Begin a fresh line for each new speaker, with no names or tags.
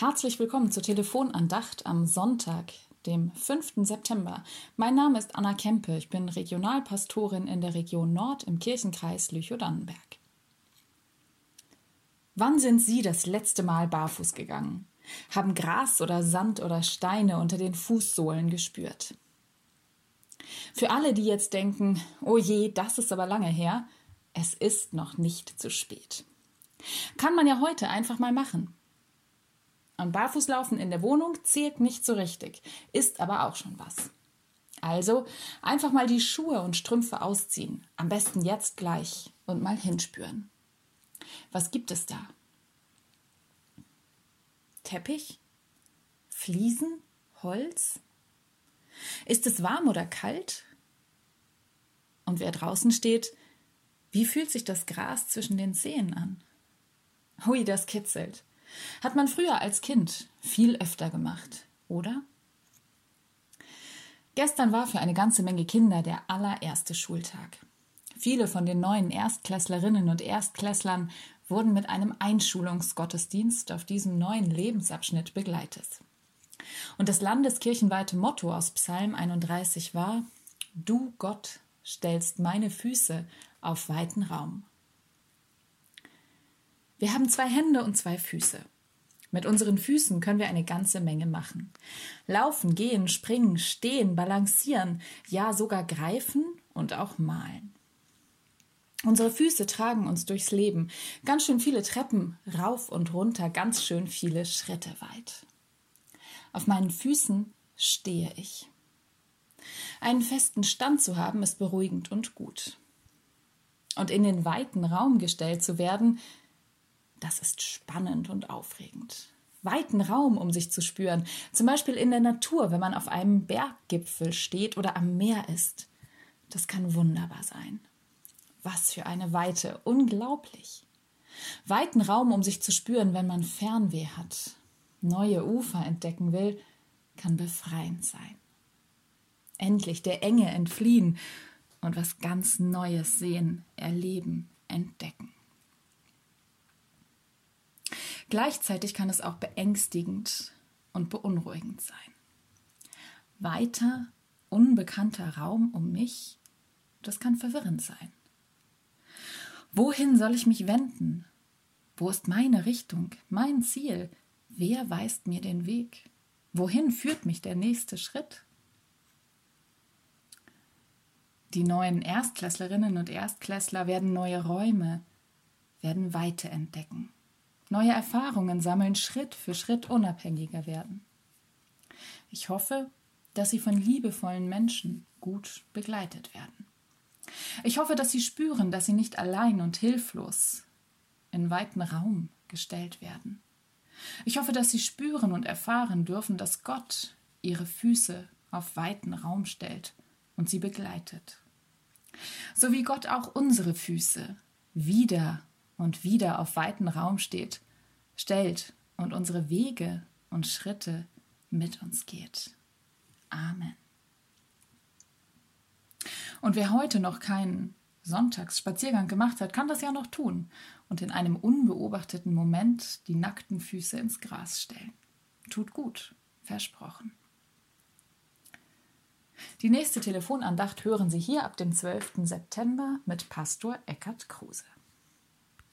Herzlich willkommen zur Telefonandacht am Sonntag, dem 5. September. Mein Name ist Anna Kempe. Ich bin Regionalpastorin in der Region Nord im Kirchenkreis Lüchow-Dannenberg. Wann sind Sie das letzte Mal barfuß gegangen? Haben Gras oder Sand oder Steine unter den Fußsohlen gespürt? Für alle, die jetzt denken, oh je, das ist aber lange her, es ist noch nicht zu spät. Kann man ja heute einfach mal machen. Und Barfußlaufen in der Wohnung zählt nicht so richtig, ist aber auch schon was. Also einfach mal die Schuhe und Strümpfe ausziehen, am besten jetzt gleich und mal hinspüren. Was gibt es da? Teppich? Fliesen? Holz? Ist es warm oder kalt? Und wer draußen steht, wie fühlt sich das Gras zwischen den Zehen an? Hui, das kitzelt. Hat man früher als Kind viel öfter gemacht, oder? Gestern war für eine ganze Menge Kinder der allererste Schultag. Viele von den neuen Erstklässlerinnen und Erstklässlern wurden mit einem Einschulungsgottesdienst auf diesem neuen Lebensabschnitt begleitet. Und das landeskirchenweite Motto aus Psalm 31 war: Du Gott stellst meine Füße auf weiten Raum. Wir haben zwei Hände und zwei Füße. Mit unseren Füßen können wir eine ganze Menge machen. Laufen, gehen, springen, stehen, balancieren, ja sogar greifen und auch malen. Unsere Füße tragen uns durchs Leben, ganz schön viele Treppen, rauf und runter, ganz schön viele Schritte weit. Auf meinen Füßen stehe ich. Einen festen Stand zu haben, ist beruhigend und gut. Und in den weiten Raum gestellt zu werden, das ist spannend und aufregend. Weiten Raum, um sich zu spüren, zum Beispiel in der Natur, wenn man auf einem Berggipfel steht oder am Meer ist. Das kann wunderbar sein. Was für eine Weite, unglaublich. Weiten Raum, um sich zu spüren, wenn man Fernweh hat, neue Ufer entdecken will, kann befreiend sein. Endlich der Enge entfliehen und was ganz Neues sehen, erleben, entdecken. Gleichzeitig kann es auch beängstigend und beunruhigend sein. Weiter, unbekannter Raum um mich, das kann verwirrend sein. Wohin soll ich mich wenden? Wo ist meine Richtung, mein Ziel? Wer weist mir den Weg? Wohin führt mich der nächste Schritt? Die neuen Erstklässlerinnen und Erstklässler werden neue Räume, werden Weite entdecken neue Erfahrungen sammeln, Schritt für Schritt unabhängiger werden. Ich hoffe, dass sie von liebevollen Menschen gut begleitet werden. Ich hoffe, dass sie spüren, dass sie nicht allein und hilflos in weiten Raum gestellt werden. Ich hoffe, dass sie spüren und erfahren dürfen, dass Gott ihre Füße auf weiten Raum stellt und sie begleitet. So wie Gott auch unsere Füße wieder und wieder auf weiten Raum steht, stellt und unsere Wege und Schritte mit uns geht. Amen. Und wer heute noch keinen Sonntagsspaziergang gemacht hat, kann das ja noch tun und in einem unbeobachteten Moment die nackten Füße ins Gras stellen. Tut gut, versprochen. Die nächste Telefonandacht hören Sie hier ab dem 12. September mit Pastor Eckhard Kruse.